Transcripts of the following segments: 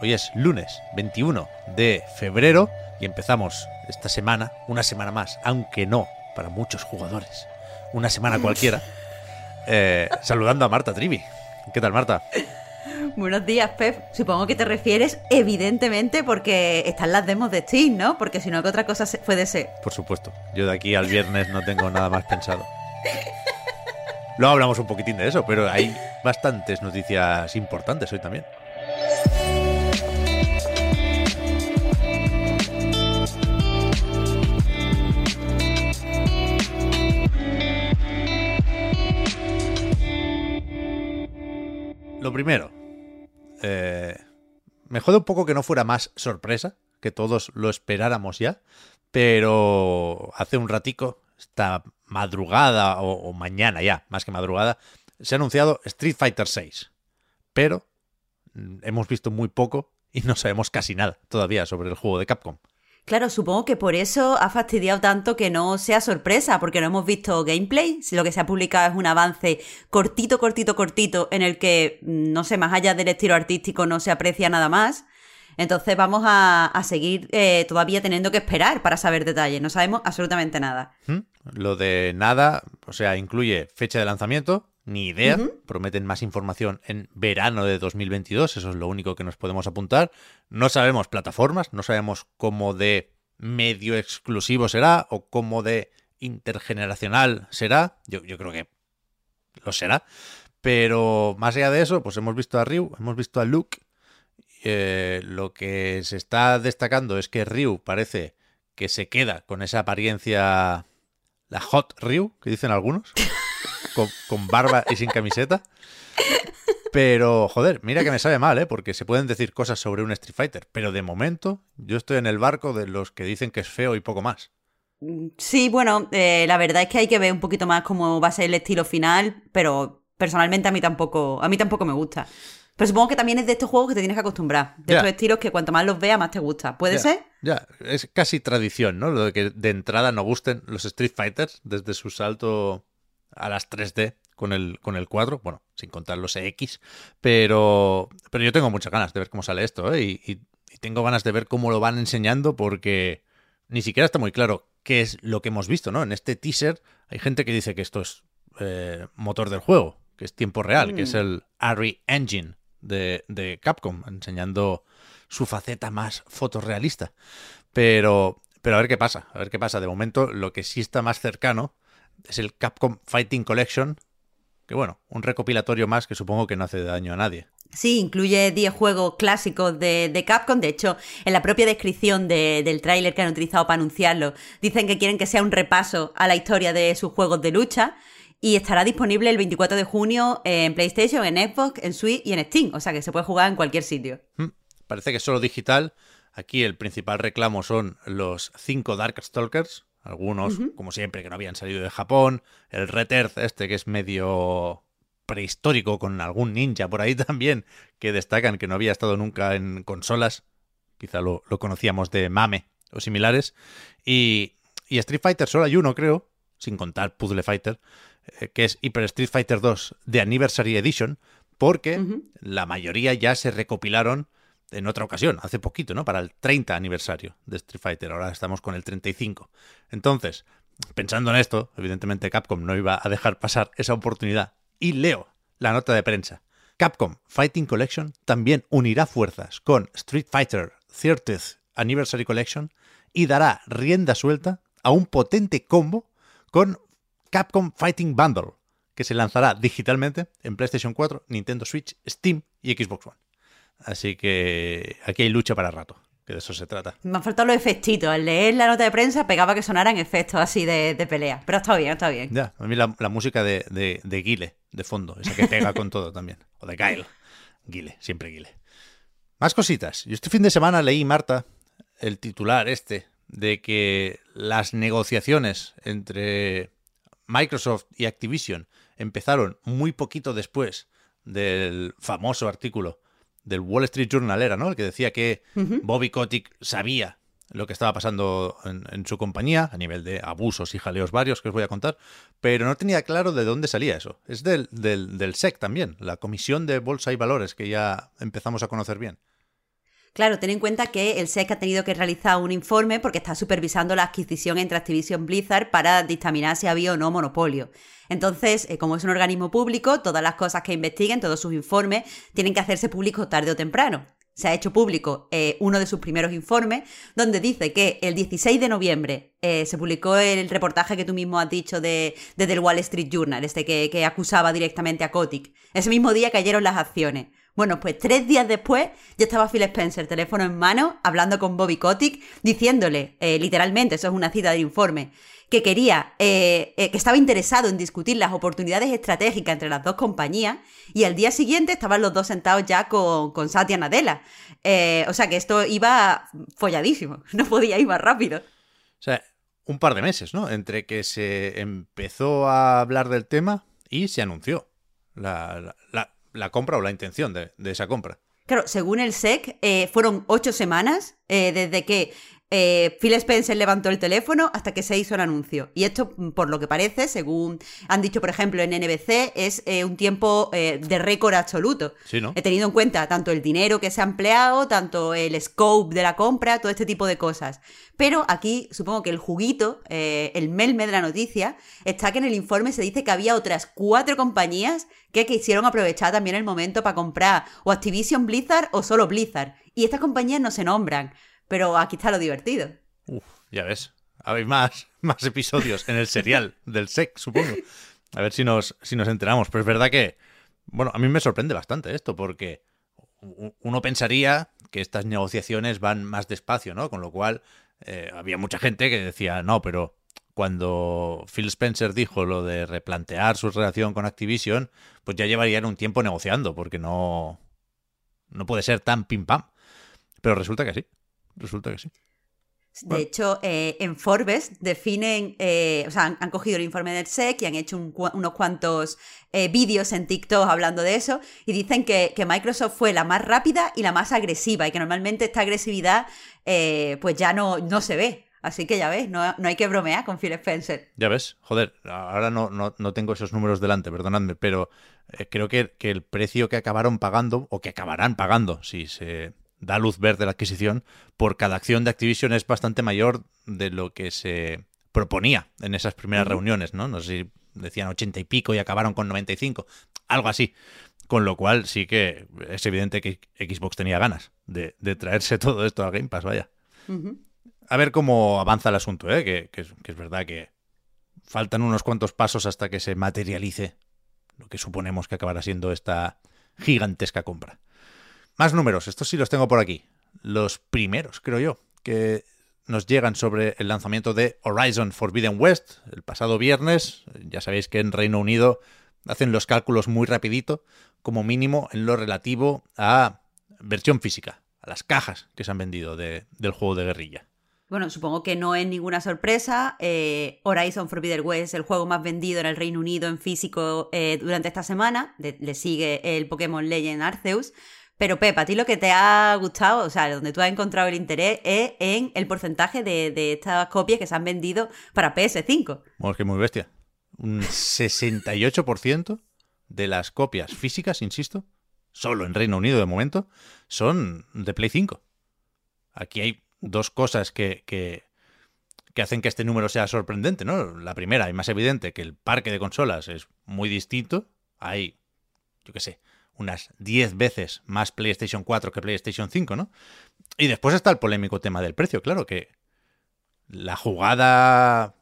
Hoy es lunes 21 de febrero y empezamos esta semana, una semana más, aunque no para muchos jugadores, una semana cualquiera, eh, saludando a Marta Trivi. ¿Qué tal, Marta? Buenos días, Pep. Supongo que te refieres, evidentemente, porque están las demos de Steam, ¿no? Porque si no, ¿qué otra cosa puede ser? Por supuesto. Yo de aquí al viernes no tengo nada más pensado. Luego hablamos un poquitín de eso, pero hay bastantes noticias importantes hoy también. Lo primero, eh, me jode un poco que no fuera más sorpresa, que todos lo esperáramos ya, pero hace un ratico, esta madrugada o, o mañana ya, más que madrugada, se ha anunciado Street Fighter VI, pero mm, hemos visto muy poco y no sabemos casi nada todavía sobre el juego de Capcom. Claro, supongo que por eso ha fastidiado tanto que no sea sorpresa, porque no hemos visto gameplay. Lo que se ha publicado es un avance cortito, cortito, cortito, en el que, mm, no sé, más allá del estilo artístico no se aprecia nada más. Entonces vamos a, seguir eh, todavía teniendo que esperar para saber detalles. No sabemos absolutamente nada. ¿Mm? Lo de nada, o sea, incluye fecha de lanzamiento, ni idea. Uh -huh. Prometen más información en verano de 2022. Eso es lo único que nos podemos apuntar. No sabemos plataformas, no sabemos cómo de medio exclusivo será o cómo de intergeneracional será. Yo, yo creo que lo será. Pero más allá de eso, pues hemos visto a Ryu, hemos visto a Luke. Eh, lo que se está destacando es que Ryu parece que se queda con esa apariencia, la hot Ryu, que dicen algunos con, con, barba y sin camiseta. Pero, joder, mira que me sabe mal, ¿eh? Porque se pueden decir cosas sobre un Street Fighter. Pero de momento, yo estoy en el barco de los que dicen que es feo y poco más. Sí, bueno, eh, la verdad es que hay que ver un poquito más cómo va a ser el estilo final, pero personalmente a mí tampoco, a mí tampoco me gusta. Pero supongo que también es de estos juegos que te tienes que acostumbrar. De yeah. estos estilos que cuanto más los veas, más te gusta. ¿Puede yeah. ser? Ya, yeah. es casi tradición, ¿no? Lo de que de entrada no gusten los Street Fighters desde su salto a las 3D con el, con el 4, bueno, sin contar los EX, pero, pero yo tengo muchas ganas de ver cómo sale esto, ¿eh? y, y, y, tengo ganas de ver cómo lo van enseñando porque ni siquiera está muy claro qué es lo que hemos visto, ¿no? En este teaser hay gente que dice que esto es eh, motor del juego, que es tiempo real, mm. que es el Ari Engine de, de Capcom, enseñando su faceta más fotorrealista. Pero, pero a ver qué pasa, a ver qué pasa. De momento, lo que sí está más cercano es el Capcom Fighting Collection, que bueno, un recopilatorio más que supongo que no hace daño a nadie. Sí, incluye 10 juegos clásicos de, de, Capcom. De hecho, en la propia descripción de, del tráiler que han utilizado para anunciarlo, dicen que quieren que sea un repaso a la historia de sus juegos de lucha. Y estará disponible el 24 de junio en PlayStation, en Xbox, en Switch y en Steam. O sea que se puede jugar en cualquier sitio. Hmm, parece que es solo digital. Aquí el principal reclamo son los 5 Darkstalkers, algunos, uh -huh. como siempre, que no habían salido de Japón. El Red Earth, este que es medio prehistórico, con algún ninja por ahí también, que destacan que no había estado nunca en consolas. Quizá lo, lo conocíamos de Mame o similares. Y, y, Street Fighter solo hay uno, creo, sin contar Puzzle Fighter, eh, que es Hyper Street Fighter 2 de Anniversary Edition, porque uh -huh. la mayoría ya se recopilaron en otra ocasión, hace poquito, ¿no? Para el 30 aniversario de Street Fighter. Ahora estamos con el 35. Entonces, pensando en esto, evidentemente Capcom no iba a dejar pasar esa oportunidad. Y leo la nota de prensa. Capcom Fighting Collection también unirá fuerzas con Street Fighter 30th Anniversary Collection y dará rienda suelta a un potente combo con Capcom Fighting Bundle, que se lanzará digitalmente en PlayStation 4, Nintendo Switch, Steam y Xbox One. Así que aquí hay lucha para rato. que de eso se trata. Me han faltado los efectitos. Al leer la nota de prensa pegaba que sonaran efectos así de, pelea. Pero está bien, está bien. Ya, a mí la, música de, de, de Guile, de fondo, esa que pega con todo también. O de Kyle. Guile, siempre Guile. Más cositas. Yo este fin de semana leí, Marta, el titular este de que las negociaciones entre Microsoft y Activision empezaron muy poquito después del famoso artículo del Wall Street Journal era, ¿no? El que decía que Bobby Kotick sabía lo que estaba pasando en, su compañía, a nivel de abusos y jaleos varios que os voy a contar, pero no tenía claro de dónde salía eso. Es del, del, del SEC también, la Comisión de Bolsa y Valores, que ya empezamos a conocer bien. Claro, ten en cuenta que el SEC ha tenido que realizar un informe porque está supervisando la adquisición entre Activision Blizzard para dictaminar si había o no monopolio. Entonces, eh, como es un organismo público, todas las cosas que investiguen, todos sus informes, tienen que hacerse públicos tarde o temprano. Se ha hecho público eh, uno de sus primeros informes, donde dice que el 16 de noviembre eh, se publicó el reportaje que tú mismo has dicho de, del Wall Street Journal, este que, que acusaba directamente a Kotick. Ese mismo día cayeron las acciones. Bueno, pues tres días después ya estaba Phil Spencer, teléfono en mano, hablando con Bobby Kotick, diciéndole, literalmente, eso es una cita del informe, que quería, eh, eh, que estaba interesado en discutir las oportunidades estratégicas entre las dos compañías, y al día siguiente estaban los dos sentados ya con, con Satya Nadella. Eh, o sea que esto iba folladísimo, no podía ir más rápido. O sea, un par de meses, ¿no? Entre que se empezó a hablar del tema y se anunció la, compra o la intención de, esa compra. Claro, según el SEC, fueron ocho semanas desde que eh, Phil Spencer levantó el teléfono hasta que se hizo el anuncio. Y esto, por lo que parece, según han dicho, por ejemplo, en NBC, es eh, un tiempo eh, de récord absoluto. He tenido en cuenta tanto el dinero que se ha empleado, tanto el scope de la compra, todo este tipo de cosas. Pero aquí supongo que el juguito, el melme de la noticia, está que en el informe se dice que había otras cuatro compañías que quisieron aprovechar también el momento para comprar o Activision Blizzard o solo Blizzard. Y estas compañías no se nombran. Pero aquí está lo divertido. Uf, ya ves. Hay más, más episodios en el serial del SEC, supongo. A ver si nos, si nos enteramos. Pero es verdad que, bueno, a mí me sorprende bastante esto, porque uno pensaría que estas negociaciones van más despacio, ¿no? Con lo cual, eh, había mucha gente que decía, no, pero cuando Phil Spencer dijo lo de replantear su relación con Activision, pues ya llevarían un tiempo negociando, porque no, no puede ser tan pim pam. Pero resulta que sí resulta que sí. De hecho, eh, en Forbes definen, eh, o sea, han, cogido el informe del SEC y han hecho unos cuantos eh, vídeos en TikTok hablando de eso y dicen que, Microsoft fue la más rápida y la más agresiva y que normalmente esta agresividad pues ya no, no se ve. Así que ya ves, no, hay que bromear con Phil Spencer. Ya ves, joder, ahora no, no, tengo esos números delante, perdonadme, pero creo que, que el precio que acabaron pagando, o que acabarán pagando, si se da luz verde la adquisición, por cada acción de Activision es bastante mayor de lo que se proponía en esas primeras reuniones, ¿no? No sé si decían 80 y pico y acabaron con 95, algo así. Con lo cual sí que es evidente que Xbox tenía ganas de, traerse todo esto a Game Pass, vaya. A ver cómo avanza el asunto, ¿eh? que, que es verdad que faltan unos cuantos pasos hasta que se materialice lo que suponemos que acabará siendo esta gigantesca compra. Más números, estos sí los tengo por aquí. Los primeros, creo yo, que nos llegan sobre el lanzamiento de Horizon Forbidden West el pasado viernes. Ya sabéis que en Reino Unido hacen los cálculos muy rapidito, como mínimo en lo relativo a versión física, a las cajas que se han vendido del juego de guerrilla. Bueno, supongo que no es ninguna sorpresa. Eh, Horizon Forbidden West es el juego más vendido en el Reino Unido en físico eh, durante esta semana. le sigue el Pokémon Legend Arceus. Pero Pepa, a ti lo que te ha gustado, o sea, donde tú has encontrado el interés es en el porcentaje de, estas copias que se han vendido para PS5. Bueno, es que muy bestia. Un 68% de las copias físicas, insisto, solo en Reino Unido de momento, son de Play 5. Aquí hay dos cosas que, que, que hacen que este número sea sorprendente, ¿no? La primera y más evidente, que el parque de consolas es muy distinto. Hay, yo qué sé, unas 10 veces más PlayStation 4 que PlayStation 5, ¿no? Y después está el polémico tema del precio, claro que la jugada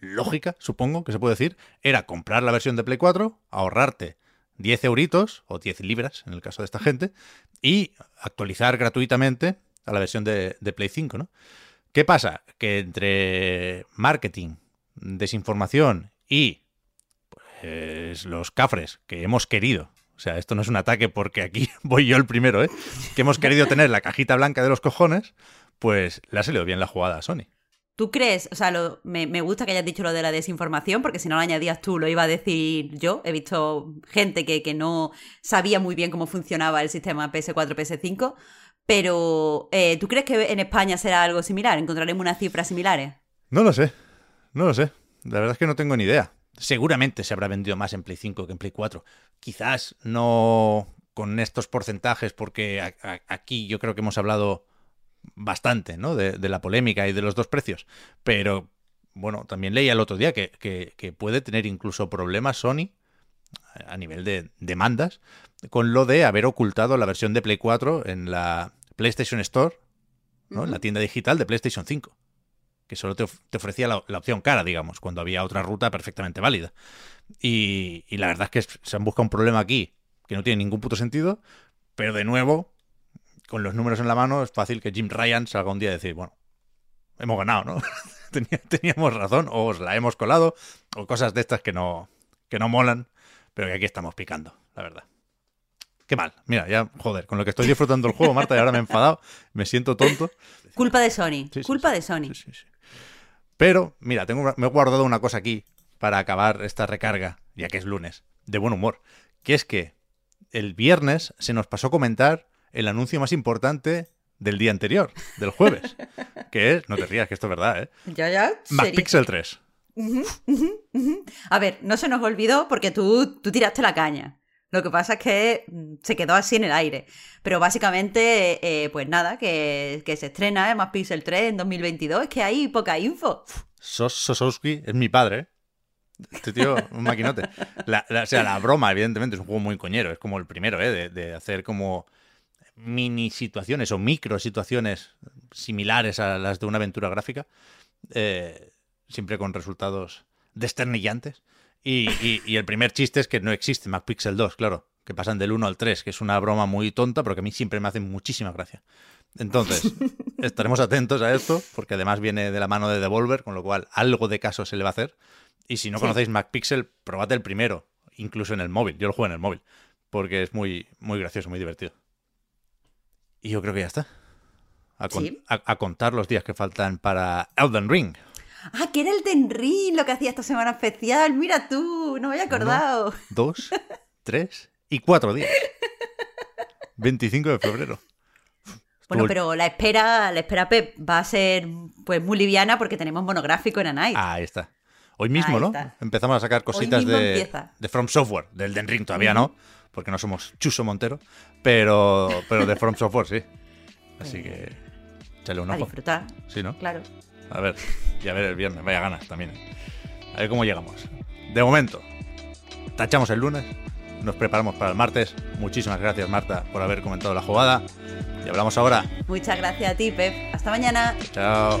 lógica, supongo que se puede decir, era comprar la versión de Play 4, ahorrarte 10 euritos o 10 libras en el caso de esta gente y actualizar gratuitamente a la versión de, Play 5, ¿no? ¿Qué pasa? Que entre marketing, desinformación y pues, los cafres que hemos querido o sea, esto no es un ataque porque aquí voy yo el primero, ¿eh? Que hemos querido tener la cajita blanca de los cojones, pues le ha salido bien la jugada a Sony. ¿Tú crees? O sea, me, gusta que hayas dicho lo de la desinformación, porque si no lo añadías tú, lo iba a decir yo. He visto gente que, que no sabía muy bien cómo funcionaba el sistema PS4, PS5. Pero, eh, ¿tú crees que en España será algo similar? ¿Encontraremos unas cifras similares? No lo sé. No lo sé. La verdad es que no tengo ni idea. Seguramente se habrá vendido más en Play 5 que en Play 4. Quizás no con estos porcentajes, porque aquí yo creo que hemos hablado bastante ¿no? de, la polémica y de los dos precios. Pero bueno, también leía el otro día que, que, puede tener incluso problemas Sony a nivel de demandas con lo de haber ocultado la versión de Play 4 en la PlayStation Store, ¿no? en la tienda digital de PlayStation 5 que solo te, ofrecía la, opción cara, digamos, cuando había otra ruta perfectamente válida. Y, la verdad es que se han buscado un problema aquí que no tiene ningún puto sentido, pero de nuevo, con los números en la mano, es fácil que Jim Ryan salga un día a decir, bueno, hemos ganado, ¿no? Teníamos razón, o os la hemos colado, o cosas de estas que no, que no molan, pero que aquí estamos picando, la verdad. Qué mal. Mira, ya, joder, con lo que estoy disfrutando el juego, Marta, y ahora me he enfadado, me siento tonto. Culpa de Sony. culpa de Sony. Pero, mira, tengo, me he guardado una cosa aquí para acabar esta recarga, ya que es lunes, de buen humor. Que es que el viernes se nos pasó a comentar el anuncio más importante del día anterior, del jueves. que es, no te rías, que esto es verdad, ¿eh? Ya, ya. MacPixel 3. A ver, no se nos olvidó porque tú, tú tiraste la caña. Lo que pasa es que mm, se quedó así en el aire. Pero básicamente, eh, pues nada, que, se estrena más Pixel 3 en 2022. Es que hay poca info. Sos Sosowski es mi padre. ¿eh? Este tío, un maquinote. o sea, la broma, evidentemente, es un juego muy coñero. Es como el primero, ¿eh? De, hacer como mini situaciones o micro situaciones similares a las de una aventura gráfica. Eh, siempre con resultados desternillantes. Y, el primer chiste es que no existe MacPixel 2, claro, que pasan del 1 al 3, que es una broma muy tonta, pero que a mí siempre me hace muchísima gracia. Entonces, estaremos atentos a esto, porque además viene de la mano de Devolver, con lo cual algo de caso se le va a hacer. Y si no conocéis MacPixel, probad el primero, incluso en el móvil. Yo lo juego en el móvil, porque es muy, muy gracioso, muy divertido. Y yo creo que ya está. a contar los días que faltan para Elden Ring. Ah, que era el Tenrin lo que hacía esta semana especial. Mira tú, no me había acordado. dos, tres y cuatro días. 25 de febrero. Bueno, pero la espera, la espera Pep va a ser pues muy liviana porque tenemos monográfico en Anite. Ah, ahí está. Hoy mismo, ¿no? Empezamos a sacar cositas de, de, From Software, del Den Ring todavía no, porque no somos Chuso Montero, pero, pero de From Software sí. Así que échale un ojo. A disfrutar. Sí, ¿no? Claro. A ver, y a ver el viernes, vaya ganas también. A ver cómo llegamos. De momento, tachamos el lunes, nos preparamos para el martes. Muchísimas gracias, Marta, por haber comentado la jugada. Y hablamos ahora. Muchas gracias a ti, Pep. Hasta mañana. Chao.